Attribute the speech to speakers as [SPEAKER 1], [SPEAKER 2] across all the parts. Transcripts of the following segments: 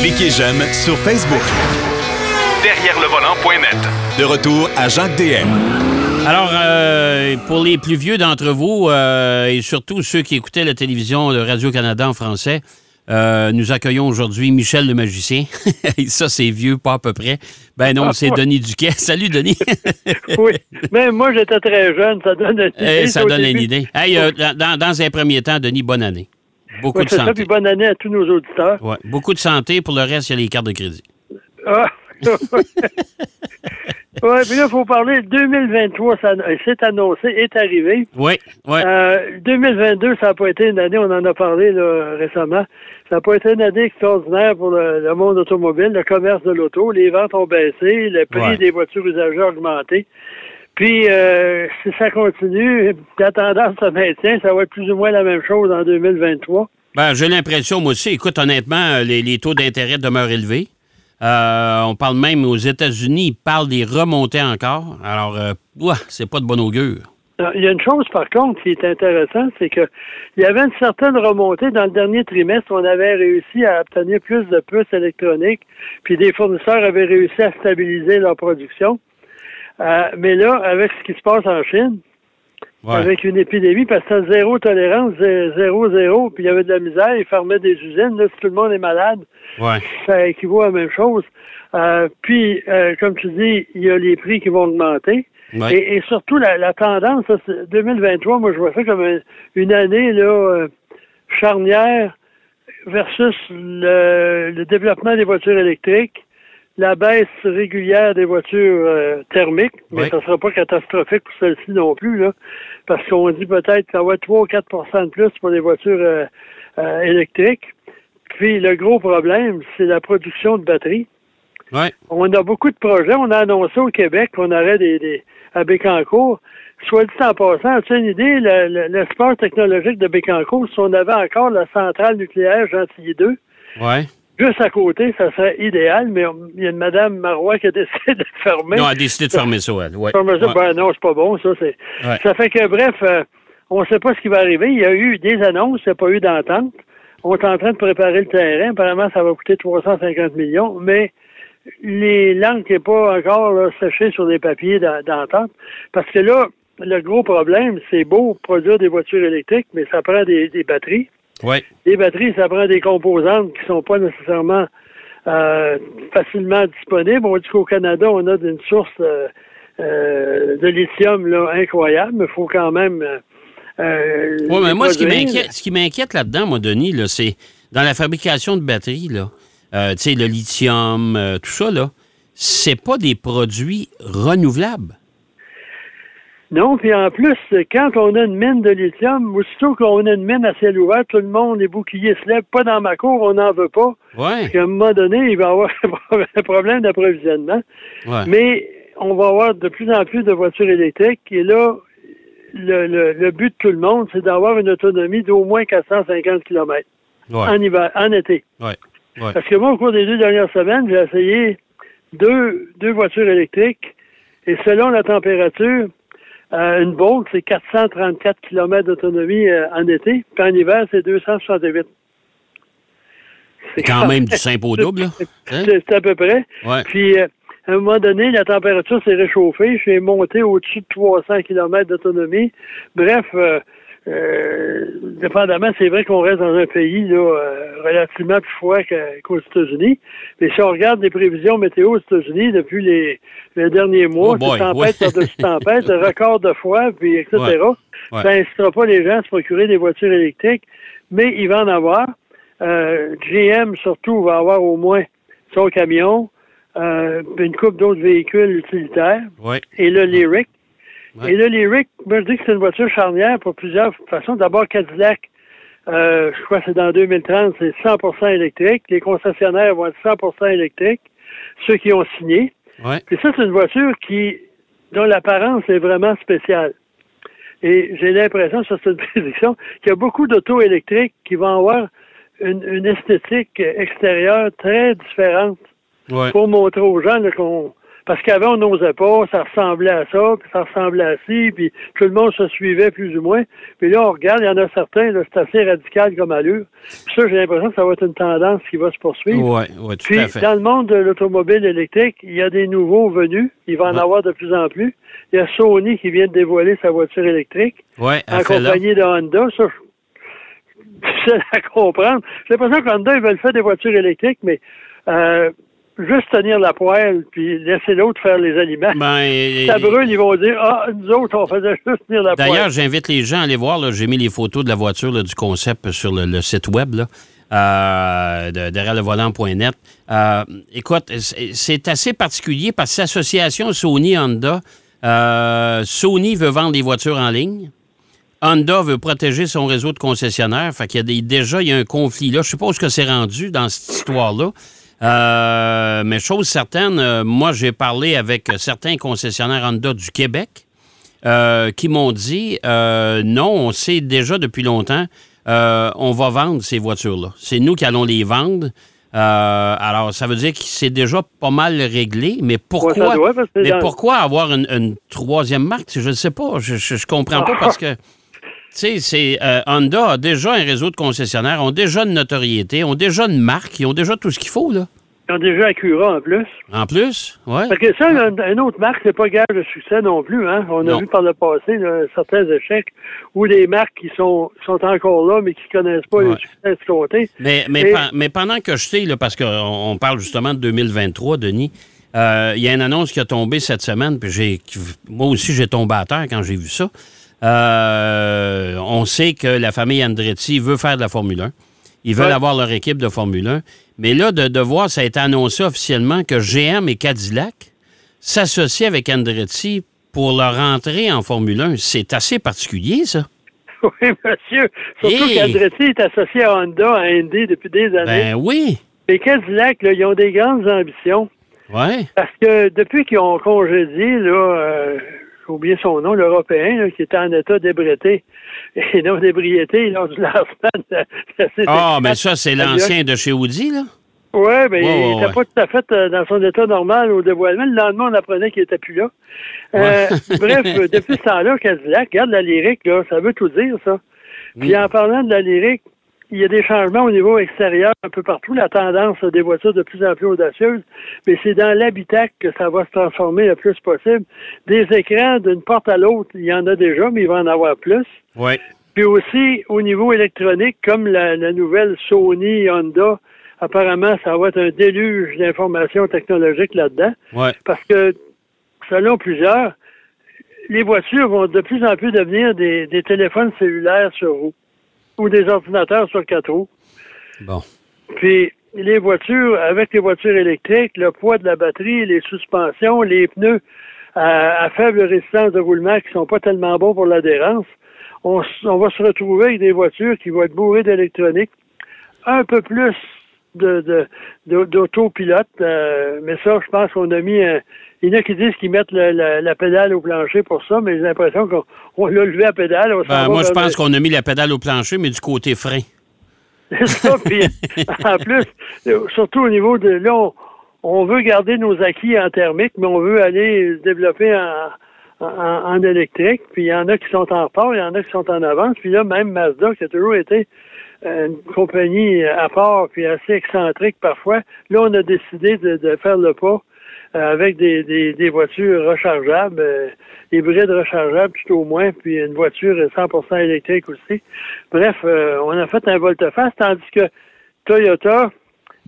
[SPEAKER 1] Cliquez j'aime sur Facebook.
[SPEAKER 2] Derrière le volant.net.
[SPEAKER 1] De retour à Jacques DM.
[SPEAKER 3] Alors, euh, pour les plus vieux d'entre vous, euh, et surtout ceux qui écoutaient la télévision de Radio-Canada en français, euh, nous accueillons aujourd'hui Michel le magicien. ça, c'est vieux, pas à peu près. Ben non, c'est Denis Duquet. Salut, Denis.
[SPEAKER 4] oui, mais moi, j'étais très jeune. Ça donne une
[SPEAKER 3] Eh,
[SPEAKER 4] idée.
[SPEAKER 3] ça donne
[SPEAKER 4] début.
[SPEAKER 3] une idée. Hey, euh, dans, dans un premier temps, Denis, bonne année. Beaucoup
[SPEAKER 4] Ouais,
[SPEAKER 3] de
[SPEAKER 4] ça,
[SPEAKER 3] santé.
[SPEAKER 4] puis bonne année à tous nos auditeurs.
[SPEAKER 3] Ouais, beaucoup de santé. Pour le reste, il y a les cartes de crédit.
[SPEAKER 4] Ah. ouais, puis là, il faut parler. 2023, ça, euh, c'est annoncé, est arrivé.
[SPEAKER 3] Oui, oui.
[SPEAKER 4] Euh, 2022, ça n'a pas été une année, on en a parlé là, récemment. Ça n'a pas été une année extraordinaire pour le, le monde automobile, le commerce de l'auto. Les ventes ont baissé, le prix
[SPEAKER 3] Ouais.
[SPEAKER 4] des voitures usagées a augmenté. Puis, euh, si ça continue, la tendance se maintient, ça va être plus ou moins la même chose en 2023.
[SPEAKER 3] Ben, j'ai l'impression, moi aussi. Écoute, honnêtement, euh, les, les taux d'intérêt demeurent élevés. Euh, on parle même aux États-Unis, ils parlent des remontées encore. Alors, euh, ouah, c'est pas de bon augure.
[SPEAKER 4] Il y a une chose, par contre, qui est intéressante, c'est que il y avait une certaine remontée dans le dernier trimestre. On avait réussi à obtenir plus de puces électroniques, puis des fournisseurs avaient réussi à stabiliser leur production. Euh, mais là, avec ce qui se passe en Chine,
[SPEAKER 3] Ouais.
[SPEAKER 4] avec une épidémie, parce que c'était zéro tolérance, zé- zéro, zéro, puis il y avait de la misère, ils fermaient des usines. Là, si tout le monde est malade,
[SPEAKER 3] Ouais.
[SPEAKER 4] ça équivaut à la même chose. Euh, puis, euh, comme tu dis, il y a les prix qui vont augmenter.
[SPEAKER 3] Ouais.
[SPEAKER 4] Et, et surtout, la, la tendance, ça, c'est 2023, moi, je vois ça comme un- une année là, euh, charnière versus le, le développement des voitures électriques, la baisse régulière des voitures euh, thermiques, mais
[SPEAKER 3] Oui.
[SPEAKER 4] ça ne sera pas catastrophique pour celle-ci non plus, là, parce qu'on dit peut-être qu'il va y avoir 3 ou 4% de plus pour les voitures euh, euh, électriques. Puis le gros problème, c'est la production de batteries.
[SPEAKER 3] Ouais.
[SPEAKER 4] On a beaucoup de projets. On a annoncé au Québec qu'on aurait des, des à Bécancourt. Soit dit en passant, as-tu une idée, le- le- l'espace technologique de Bécancourt, si on avait encore la centrale nucléaire Gentilly 2,
[SPEAKER 3] Ouais.
[SPEAKER 4] Juste à côté, ça serait idéal, mais il y a une Madame Marois qui a décidé de fermer.
[SPEAKER 3] Non, elle a décidé de fermer ça, elle. Ouais.
[SPEAKER 4] Fermer ça,
[SPEAKER 3] Ouais.
[SPEAKER 4] ben non, c'est pas bon, ça. C'est,
[SPEAKER 3] Ouais.
[SPEAKER 4] Ça fait que, bref, euh, on ne sait pas ce qui va arriver. Il y a eu des annonces, il n'y a pas eu d'entente. On est en train de préparer le terrain. Apparemment, ça va coûter 350 millions, mais les langues n'est pas encore là, séchées sur des papiers d'en- d'entente. Parce que là, le gros problème, c'est beau produire des voitures électriques, mais ça prend des, des batteries.
[SPEAKER 3] Ouais.
[SPEAKER 4] Les batteries, ça prend des composantes qui sont pas nécessairement euh, facilement disponibles. On dit qu'au Canada, on a une source euh, euh, de lithium là, incroyable, mais il faut quand même. Euh, euh,
[SPEAKER 3] Ouais, mais moi, ce qui m'inquiète, ce qui m'inquiète là-dedans, moi, Denis, là, c'est dans la fabrication de batteries, là, euh, tu sais, le lithium, euh, tout ça, là, c'est pas des produits renouvelables.
[SPEAKER 4] Non, puis en plus, quand on a une mine de lithium, aussitôt qu'on a une mine à ciel ouvert, tout le monde, les boucliers se lèvent, pas dans ma cour, on n'en veut pas.
[SPEAKER 3] Ouais.
[SPEAKER 4] Puis à un moment donné, il va y avoir un problème d'approvisionnement.
[SPEAKER 3] Ouais.
[SPEAKER 4] Mais on va avoir de plus en plus de voitures électriques. Et là, le, le, le but de tout le monde, c'est d'avoir une autonomie d'au moins 450 km
[SPEAKER 3] Ouais.
[SPEAKER 4] en hiver, en été.
[SPEAKER 3] Ouais. Ouais.
[SPEAKER 4] Parce que moi, au cours des deux dernières semaines, j'ai essayé deux, deux voitures électriques. Et selon la température, euh, une Bolt, c'est 434 km d'autonomie euh, en été. Puis en hiver, c'est 268.
[SPEAKER 3] C'est quand même du simple au double, là. Hein?
[SPEAKER 4] C'est à peu près.
[SPEAKER 3] Ouais.
[SPEAKER 4] Puis, euh, à un moment donné, la température s'est réchauffée. J'ai monté au-dessus de 300 km d'autonomie. Bref, euh, dépendamment, c'est vrai qu'on reste dans un pays là, euh, relativement plus froid qu'aux États-Unis. Mais si on regarde les prévisions météo aux États-Unis depuis les, les derniers mois,
[SPEAKER 3] Oh
[SPEAKER 4] c'est tempête
[SPEAKER 3] ouais.
[SPEAKER 4] par-dessus tempête, record de froid, puis etc.,
[SPEAKER 3] Ouais.
[SPEAKER 4] Ça n'incitera pas les gens à se procurer des voitures électriques, mais il va en avoir. Euh, GM, surtout, va avoir au moins son camion, une coupe d'autres véhicules utilitaires,
[SPEAKER 3] Ouais.
[SPEAKER 4] et le Lyric.
[SPEAKER 3] Ouais.
[SPEAKER 4] Et le Lyric, moi, je dis que c'est une voiture charnière pour plusieurs façons. D'abord, Cadillac, euh, je crois que c'est dans 2030, c'est 100% électrique. Les concessionnaires vont être 100% électriques, ceux qui ont signé.
[SPEAKER 3] Ouais.
[SPEAKER 4] Puis ça, c'est une voiture qui, dont l'apparence est vraiment spéciale. Et j'ai l'impression, ça c'est une prédiction, qu'il y a beaucoup d'autos électriques qui vont avoir une, une esthétique extérieure très différente
[SPEAKER 3] Ouais.
[SPEAKER 4] pour montrer aux gens qu'on... Parce qu'avant, on n'osait pas, ça ressemblait à ça, puis ça ressemblait à ci, puis tout le monde se suivait plus ou moins. Puis là, on regarde, il y en a certains, là, c'est assez radical comme allure. Puis ça, j'ai l'impression que ça va être une tendance qui va se poursuivre.
[SPEAKER 3] Oui, oui, tout
[SPEAKER 4] Puis,
[SPEAKER 3] à fait.
[SPEAKER 4] dans le monde de l'automobile électrique, il y a des nouveaux venus. Il va en
[SPEAKER 3] Ouais.
[SPEAKER 4] avoir de plus en plus. Il y a Sony qui vient de dévoiler sa voiture électrique
[SPEAKER 3] Oui,
[SPEAKER 4] en compagnie de Honda. Ça, je- difficile à comprendre. J'ai l'impression qu'Honda, ils veulent faire des voitures électriques, mais euh, juste tenir la poêle puis laisser l'autre faire les aliments.
[SPEAKER 3] Ben, et-
[SPEAKER 4] Ça brûle, ils vont dire Ah, nous autres, on faisait juste tenir la
[SPEAKER 3] D'ailleurs,
[SPEAKER 4] poêle.
[SPEAKER 3] j'invite les gens à aller voir. J'ai mis les photos de la voiture, là, du concept sur le, le site web, là, euh, de, derrière le volant.net. Euh, écoute, c'est assez particulier parce que l'association Sony-Honda, euh, Sony veut vendre des voitures en ligne. Honda veut protéger son réseau de concessionnaires. Fait qu'il y a des- déjà, il y a un conflit là. Je ce que c'est rendu dans cette histoire-là. Euh, mais chose certaine, euh, moi, j'ai parlé avec certains concessionnaires Honda du Québec euh, qui m'ont dit euh, non, on sait déjà depuis longtemps, euh, on va vendre ces voitures-là. C'est nous qui allons les vendre. Euh, alors, ça veut dire que c'est déjà pas mal réglé, mais pourquoi,
[SPEAKER 4] Ouais,
[SPEAKER 3] mais pourquoi avoir une, une troisième marque? Je ne sais pas. Je, je comprends pas parce que, tu sais, c'est, euh, Honda a déjà un réseau de concessionnaires, ont déjà une notoriété, ont déjà une marque, ils ont déjà tout ce qu'il faut, là.
[SPEAKER 4] Ils ont déjà Acura en plus.
[SPEAKER 3] En plus, ouais.
[SPEAKER 4] Parce que ça, un, un autre marque, c'est pas gage de succès non plus. Hein? On a
[SPEAKER 3] Non.
[SPEAKER 4] vu par le passé là, certains échecs où les marques qui sont, sont encore là, mais qui connaissent pas
[SPEAKER 3] Ouais.
[SPEAKER 4] le succès escompté.
[SPEAKER 3] Mais, mais,
[SPEAKER 4] Et-
[SPEAKER 3] mais pendant que je sais, là, parce qu'on on parle justement de 2023, Denis, euh, il y a une annonce qui a tombé cette semaine, puis j'ai, moi aussi j'ai tombé à terre quand j'ai vu ça. Euh, on sait que la famille Andretti veut faire de la Formule 1. Ils veulent
[SPEAKER 4] Ouais.
[SPEAKER 3] avoir leur équipe de Formule 1. Mais là, de, de voir, ça a été annoncé officiellement que GM et Cadillac s'associent avec Andretti pour leur entrée en Formule 1. C'est assez particulier, ça.
[SPEAKER 4] Oui, monsieur. Surtout
[SPEAKER 3] Hey!
[SPEAKER 4] qu'Andretti est associé à Honda, à Indy depuis des années.
[SPEAKER 3] Ben oui.
[SPEAKER 4] Les Cadillac, là, ils ont des grandes ambitions.
[SPEAKER 3] Ouais.
[SPEAKER 4] Parce que depuis qu'ils ont congédié, là, euh, oublié son nom, l'Européen, là, qui était en état d'ébriété et non d'ébriété lors du lancement de
[SPEAKER 3] Ah,
[SPEAKER 4] CT4.
[SPEAKER 3] mais ça, c'est l'ancien de chez Audi, là?
[SPEAKER 4] Oui, mais il n'était
[SPEAKER 3] ouais.
[SPEAKER 4] pas tout à fait euh, dans son état normal au dévoilement. Le lendemain, on apprenait qu'il n'était plus là. Euh, bref, euh, depuis ce temps-là, Cadillac, regarde la lyrique, là, ça veut tout dire, ça. Puis en parlant de la lyrique, il y a des changements au niveau extérieur un peu partout, la tendance des voitures de plus en plus audacieuses, mais c'est dans l'habitacle que ça va se transformer le plus possible. Des écrans d'une porte à l'autre, il y en a déjà, mais il va en avoir plus.
[SPEAKER 3] Oui.
[SPEAKER 4] Puis aussi, au niveau électronique, comme la, la nouvelle Sony Honda, apparemment, ça va être un déluge d'informations technologiques là-dedans.
[SPEAKER 3] Ouais.
[SPEAKER 4] Parce que, selon plusieurs, les voitures vont de plus en plus devenir des, des téléphones cellulaires sur roues ou des ordinateurs sur quatre roues.
[SPEAKER 3] Bon.
[SPEAKER 4] Puis, les voitures, avec les voitures électriques, le poids de la batterie, les suspensions, les pneus à, à faible résistance de roulement qui sont pas tellement bons pour l'adhérence, on va se retrouver avec des voitures qui vont être bourrées d'électronique, un peu plus de, de, de- d'autopilote, euh, mais ça, je pense qu'on a mis un, il y en a qui disent qu'ils mettent le- la, la pédale au plancher pour ça, mais j'ai l'impression qu'on on l'a levé à pédale. on
[SPEAKER 3] Ben, moi, je pense qu'on a mis la pédale au plancher, mais du côté frein.
[SPEAKER 4] c'est ça. Puis, en plus, surtout au niveau de. Là, on, on veut garder nos acquis en thermique, mais on veut aller se développer en, en, en électrique. Puis il y en a qui sont en retard, il y en a qui sont en avance. Puis là, même Mazda, qui a toujours été euh, une compagnie à part puis assez excentrique parfois, là, on a décidé de, de faire le pas euh, avec des, des, des voitures rechargeables, euh, hybrides rechargeables tout au moins, puis une voiture 100% électrique aussi. Bref, euh, on a fait un volte-face, tandis que Toyota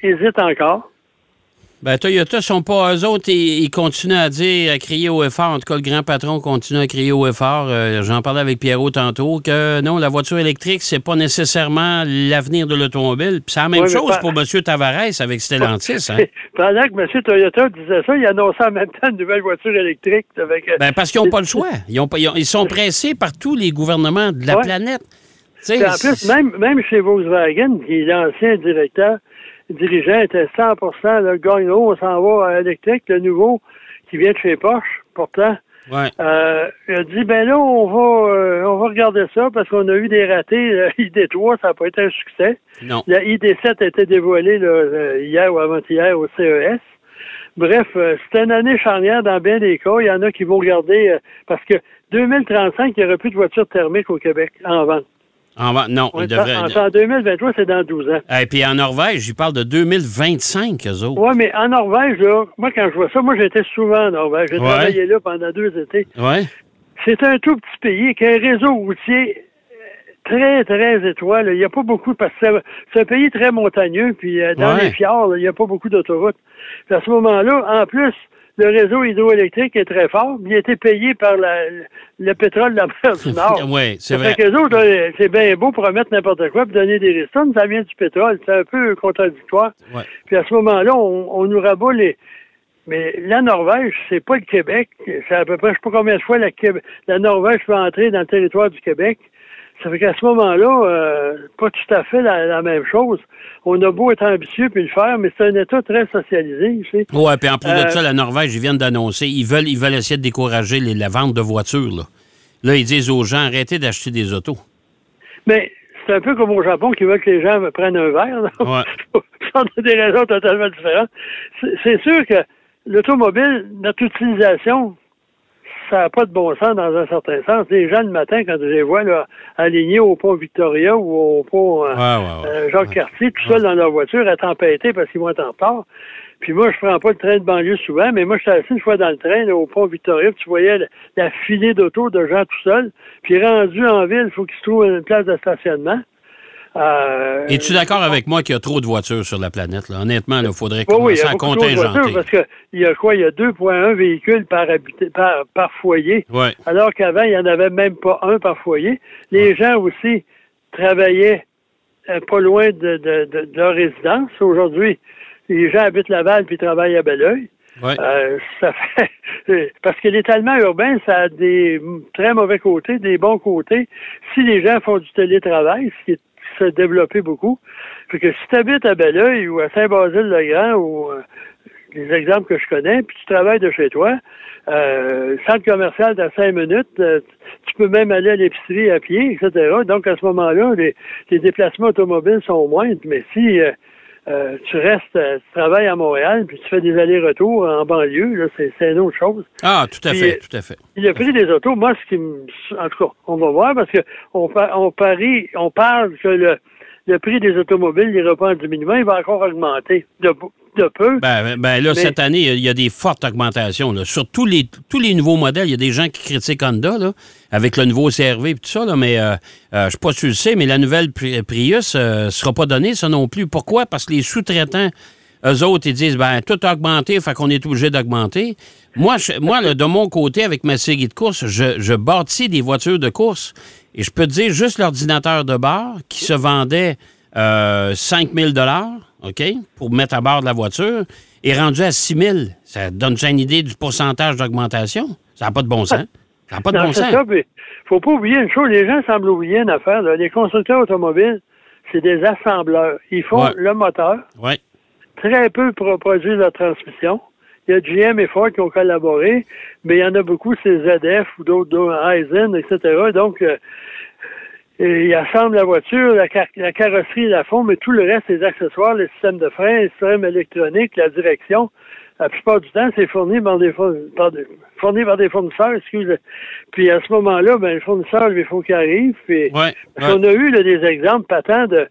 [SPEAKER 4] hésite encore.
[SPEAKER 3] Ben, Toyota sont pas eux autres, ils, ils continuent à dire, à crier au effort. En tout cas, le grand patron continue à crier au effort. Euh, J'en parlais avec Pierrot tantôt, que non, la voiture électrique, c'est pas nécessairement l'avenir de l'automobile. C'est la même chose pour M. Tavares avec Stellantis. Hein?
[SPEAKER 4] Pendant que M. Toyota disait ça, il annonçait en même temps une nouvelle voiture électrique. Avec, euh,
[SPEAKER 3] Ben, parce qu'ils n'ont pas le choix. Ils, ont pas- ils ont- ils sont pressés par tous les gouvernements de la
[SPEAKER 4] Ouais.
[SPEAKER 3] planète. Tu sais,
[SPEAKER 4] Puis en plus, même, même chez Volkswagen, qui est l'ancien directeur, dirigeant, était 100% là, gagnant, on s'en va à électrique, le nouveau qui vient de chez Porsche, pourtant.
[SPEAKER 3] ouais.
[SPEAKER 4] Euh, il a dit, ben là, on va, euh, on va regarder ça parce qu'on a eu des ratés. La ID3, ça n'a pas été un succès.
[SPEAKER 3] Non.
[SPEAKER 4] La ID7 a été dévoilée là, euh, hier ou avant-hier au CES. Bref, euh, c'est une année charnière dans bien des cas. Il y en a qui vont regarder euh, parce que 2035, il n'y aura plus de voitures thermiques au Québec en vente.
[SPEAKER 3] En non,
[SPEAKER 4] On
[SPEAKER 3] il devrait.
[SPEAKER 4] en, en 2023, c'est dans 12 ans.
[SPEAKER 3] Et puis en Norvège, ils parlent de 2025, eux autres.
[SPEAKER 4] Oui, mais en Norvège, là, moi, quand je vois ça, moi, j'étais souvent en Norvège. J'ai
[SPEAKER 3] Ouais.
[SPEAKER 4] travaillé là pendant deux étés.
[SPEAKER 3] Ouais.
[SPEAKER 4] C'est un tout petit pays avec un réseau routier euh, très, très étroit. là. Il n'y a pas beaucoup, parce que c'est- un pays très montagneux, puis euh, dans
[SPEAKER 3] Ouais.
[SPEAKER 4] les fjords, là, il n'y a pas beaucoup d'autoroutes. Puis à ce moment-là, en plus, le réseau hydroélectrique est très fort. Il a été payé par la- le pétrole de la mer du Nord.
[SPEAKER 3] Oui, c'est vrai.
[SPEAKER 4] fait autres, là, c'est bien beau pour remettre n'importe quoi puis donner des ristournes, ça vient du pétrole. C'est un peu contradictoire.
[SPEAKER 3] Ouais.
[SPEAKER 4] Puis à ce moment-là, on, on nous rabat les. Mais la Norvège, c'est pas le Québec. C'est à peu près, je sais pas combien de fois la, Québec- la Norvège peut entrer dans le territoire du Québec. Ça fait qu'à ce moment-là, euh, pas tout à fait la, la même chose. On a beau être ambitieux puis le faire, mais c'est un État très socialisé, tu sais.
[SPEAKER 3] Ouais, puis en plus
[SPEAKER 4] Euh,
[SPEAKER 3] de ça, la Norvège, ils viennent d'annoncer, ils veulent, ils veulent essayer de décourager les- la vente de voitures. Là. là, ils disent aux gens, arrêtez d'acheter des autos.
[SPEAKER 4] Mais c'est un peu comme au Japon qui veut que les gens prennent un verre. là.
[SPEAKER 3] Ouais.
[SPEAKER 4] Ça a des raisons totalement différentes. C'est sûr que l'automobile, notre utilisation, ça n'a pas de bon sens dans un certain sens. Les gens, le matin, quand je les vois là, alignés au pont Victoria ou au pont euh,
[SPEAKER 3] Ouais, ouais, ouais.
[SPEAKER 4] euh, Jacques-Cartier, tout seul dans leur voiture, à tempêter parce qu'ils vont être en retard. Puis moi, je prends pas le train de banlieue souvent, mais moi, je suis assis une fois dans le train, là, au pont Victoria, puis tu voyais la, la filée d'auto de gens tout seuls. Puis rendu en ville, il faut qu'ils se trouvent une place de stationnement. Euh,
[SPEAKER 3] Es-tu d'accord avec moi qu'il y a trop de voitures sur la planète? Là? Honnêtement, il faudrait
[SPEAKER 4] Oui, oui, il y
[SPEAKER 3] commencer
[SPEAKER 4] a
[SPEAKER 3] à
[SPEAKER 4] de voitures
[SPEAKER 3] contingenter.
[SPEAKER 4] parce qu'il y a quoi? Il y a 2,1 véhicules par, habité, par, par foyer,
[SPEAKER 3] Ouais.
[SPEAKER 4] alors qu'avant, il n'y en avait même pas un par foyer. Les gens aussi travaillaient euh, pas loin de, de, de- de leur résidence. Aujourd'hui, les gens habitent Laval puis travaillent à Belleuil.
[SPEAKER 3] Ouais.
[SPEAKER 4] Euh, ça fait parce que l'étalement urbain, ça a des très mauvais côtés, des bons côtés. Si les gens font du télétravail, ce qui est- s'est développé beaucoup, fait que si tu habites à Belleuil ou à Saint-Basile-le-Grand ou euh, les exemples que je connais, puis tu travailles de chez toi, euh, centre commercial dans cinq minutes, euh, tu peux même aller à l'épicerie à pied, etc. Donc à ce moment-là, les, les déplacements automobiles sont moindres, mais si euh, tu restes, euh, tu travailles à Montréal, puis tu fais des allers-retours en banlieue, là, c'est, c'est une autre chose.
[SPEAKER 3] Ah, tout à
[SPEAKER 4] Puis,
[SPEAKER 3] fait, tout à fait.
[SPEAKER 4] Le prix des autos, moi, ce qui me, en tout cas, on va voir parce que on, on parie, on parle que le, le prix des automobiles n'ira pas en diminuant, il va encore augmenter de, de peu.
[SPEAKER 3] Ben, ben là,
[SPEAKER 4] Mais-
[SPEAKER 3] cette année, il y a- il y, a des fortes augmentations. Là. Sur tous les, tous les nouveaux modèles, il y a des gens qui critiquent Honda, là, avec le nouveau CRV et tout ça, là, mais euh, euh, je ne sais pas si tu le sais, mais la nouvelle Pri- Prius ne sera pas donnée, ça non plus. Pourquoi? Parce que les sous-traitants, eux autres, ils disent, ben tout a augmenté, fait qu'on est obligé d'augmenter. Moi, je- moi là, de mon côté, avec ma série de course, je, je bâtis des voitures de course et je peux te dire, juste l'ordinateur de bord qui se vendait euh, 5 000 OK, pour mettre à bord de la voiture, est rendu à 6 000 Ça donne une idée du pourcentage d'augmentation? Ça n'a pas de bon sens. Ça n'a pas de
[SPEAKER 4] Non,
[SPEAKER 3] bon sens.
[SPEAKER 4] ça, puis faut pas oublier une chose, les gens semblent oublier une affaire. là. Les constructeurs automobiles, c'est des assembleurs. Ils font
[SPEAKER 3] Ouais.
[SPEAKER 4] le moteur,
[SPEAKER 3] Oui.
[SPEAKER 4] très peu pour produire la transmission. Il y a GM et Ford qui ont collaboré, mais il y en a beaucoup, c'est ZF ou d'autres, d'autres, Eisen, etc. Donc, euh, et ils assemblent la voiture, la, car- la carrosserie, la fond, mais tout le reste, les accessoires, les systèmes de frein, les systèmes électroniques, la direction, la plupart du temps, c'est fourni par des, four- par des- fourni par des fournisseurs, excusez. Puis à ce moment-là, ben, le fournisseur, lui, il faut qu'il arrive. Puis,
[SPEAKER 3] Ouais,
[SPEAKER 4] qu'on a eu là, des exemples patents de,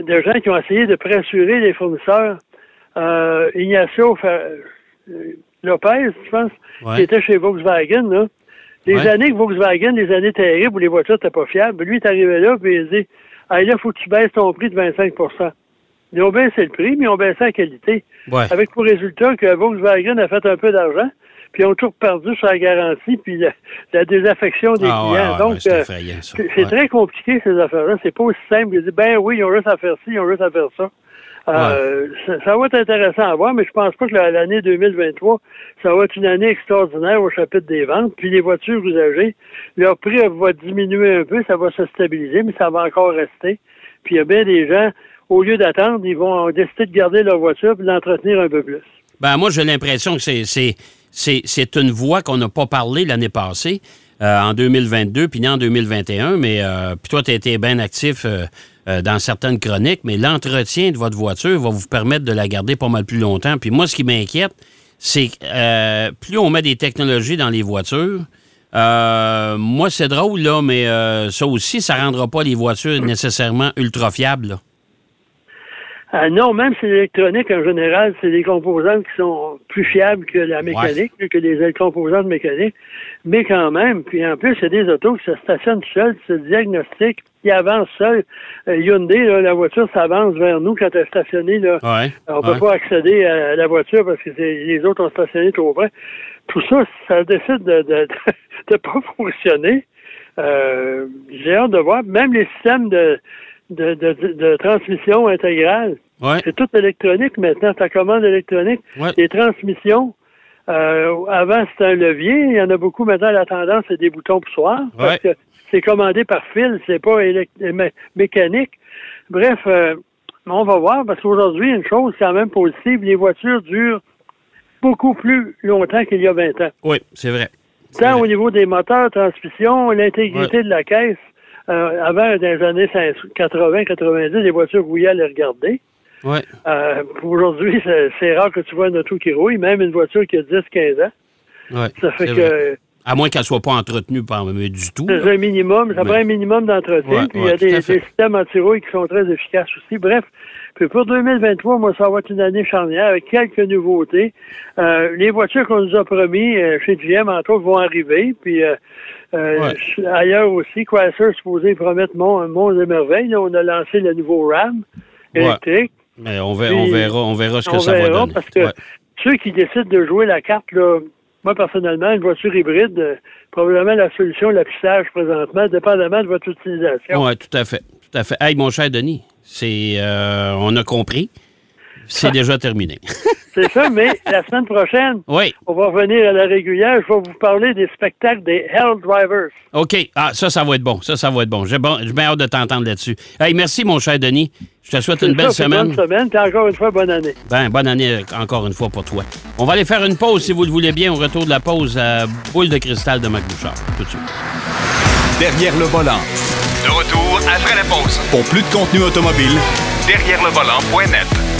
[SPEAKER 4] de gens qui ont essayé de pressurer les fournisseurs. Euh, Ignacio Lopez, je pense,
[SPEAKER 3] Ouais.
[SPEAKER 4] qui était chez Volkswagen, là. Les
[SPEAKER 3] Ouais.
[SPEAKER 4] années que Volkswagen, les années terribles où les voitures n'étaient pas fiables, lui est arrivé là puis il dit Ah là, faut que tu baisses ton prix de 25 Ils ont baissé le prix, mais ils ont baissé la qualité.
[SPEAKER 3] Ouais.
[SPEAKER 4] Avec pour résultat que Volkswagen a fait un peu d'argent, puis ils ont tout perdu sur la garantie, puis la, la désaffection des
[SPEAKER 3] Ah,
[SPEAKER 4] clients.
[SPEAKER 3] ouais,
[SPEAKER 4] Donc, euh, c'est très compliqué, ces affaires-là. C'est pas aussi simple. Ils disent, ben oui, ils ont juste à faire ci, ils ont juste à faire ça. Euh, ça, ça va être intéressant à voir, mais je pense pas que la- l'année 2023, ça va être une année extraordinaire au chapitre des ventes. Puis les voitures usagées, leur prix va diminuer un peu, ça va se stabiliser, mais ça va encore rester. Puis il y a bien des gens, au lieu d'attendre, ils vont décider de garder leur voiture et l'entretenir un peu plus.
[SPEAKER 3] Ben, moi, j'ai l'impression que c'est, c'est, c'est, c'est une voie qu'on n'a pas parlé l'année passée, euh, en 2022, puis ni en 2021. Mais euh, puis toi, tu as été bien actif euh, euh, dans certaines chroniques, mais l'entretien de votre voiture va vous permettre de la garder pas mal plus longtemps. Puis moi, ce qui m'inquiète, c'est euh, plus on met des technologies dans les voitures, euh, moi, c'est drôle, là, mais euh, ça aussi, ça rendra pas les voitures nécessairement ultra fiables. là.
[SPEAKER 4] Non, même si l'électronique, en général, c'est des composantes qui sont plus fiables que la mécanique, que des composantes mécaniques. Mais quand même, puis en plus, il y a des autos qui se stationnent seuls, qui se diagnostiquent, qui avancent seuls. Euh, Hyundai, là, la voiture s'avance vers nous quand elle est stationnée. Là.
[SPEAKER 3] Ouais,
[SPEAKER 4] on peut
[SPEAKER 3] ouais.
[SPEAKER 4] pas accéder à la voiture parce que les autres ont stationné trop près. Tout ça, ça décide de de, de pas fonctionner. Euh, J'ai hâte de voir. Même les systèmes de, de, de, de- de transmission intégrale,
[SPEAKER 3] Ouais.
[SPEAKER 4] c'est tout électronique maintenant. Ta commande électronique,
[SPEAKER 3] Ouais.
[SPEAKER 4] les transmissions. Euh, avant, c'était un levier. Il y en a beaucoup maintenant. La tendance, c'est des boutons poussoirs. Parce
[SPEAKER 3] Ouais.
[SPEAKER 4] que c'est commandé par fil, c'est pas élect- mé- mécanique. Bref, euh, on va voir, parce qu'aujourd'hui, une chose quand même positive, les voitures durent beaucoup plus longtemps qu'il y a 20 ans.
[SPEAKER 3] Oui, c'est vrai.
[SPEAKER 4] Tant
[SPEAKER 3] vrai.
[SPEAKER 4] au niveau des moteurs, transmission, l'intégrité de la caisse. Euh, avant, dans les années 80-90, les voitures rouillaient à les regarder.
[SPEAKER 3] Ouais.
[SPEAKER 4] Euh, Aujourd'hui, c'est rare que tu vois une auto qui rouille, même une voiture qui a 10-15 ans.
[SPEAKER 3] Ouais,
[SPEAKER 4] Ça fait que
[SPEAKER 3] vrai. À moins qu'elle soit pas entretenue par mais du tout.
[SPEAKER 4] c'est un minimum, ça
[SPEAKER 3] Mais-
[SPEAKER 4] prend un minimum d'entretien.
[SPEAKER 3] Ouais,
[SPEAKER 4] puis il y a des, systèmes anti-rouille qui sont très efficaces aussi. Bref, puis pour 2023, moi, ça va être une année charnière avec quelques nouveautés. Euh, les voitures qu'on nous a promis euh, chez GM, entre autres, vont arriver. Puis euh, ailleurs aussi, Chrysler supposé promettre mon, mon et merveilles. Là, on a lancé le nouveau RAM
[SPEAKER 3] Ouais. Mais on, verra, on verra, on verra ce que
[SPEAKER 4] on
[SPEAKER 3] ça va donner.
[SPEAKER 4] parce que
[SPEAKER 3] Ouais.
[SPEAKER 4] ceux qui décident de jouer la carte, là, moi personnellement, une voiture hybride, euh, probablement la solution la plus sage présentement, dépendamment de votre utilisation.
[SPEAKER 3] Oui, tout à fait. Tout à fait. Hey, mon cher Denis, c'est, euh, on a compris. C'est déjà terminé.
[SPEAKER 4] C'est ça, mais la semaine prochaine,
[SPEAKER 3] oui.
[SPEAKER 4] on va revenir à la régulière. Je vais vous parler des spectacles des Hell Drivers.
[SPEAKER 3] OK. Ah, ça, ça va être bon. Ça, ça va être bon. J'ai bon, bien hâte de t'entendre là-dessus. Hey, merci, mon cher Denis. Je te souhaite une belle
[SPEAKER 4] ça,
[SPEAKER 3] semaine.
[SPEAKER 4] Bonne semaine, puis encore une fois, bonne année.
[SPEAKER 3] Ben, bonne année encore une fois pour toi. On va aller faire une pause, si vous le voulez bien, au retour de la pause à Boule de cristal de Mac Bouchard. Tout de suite.
[SPEAKER 1] Derrière le volant.
[SPEAKER 2] De retour après la pause.
[SPEAKER 1] Pour plus de contenu automobile,
[SPEAKER 2] Derrière le volant.net.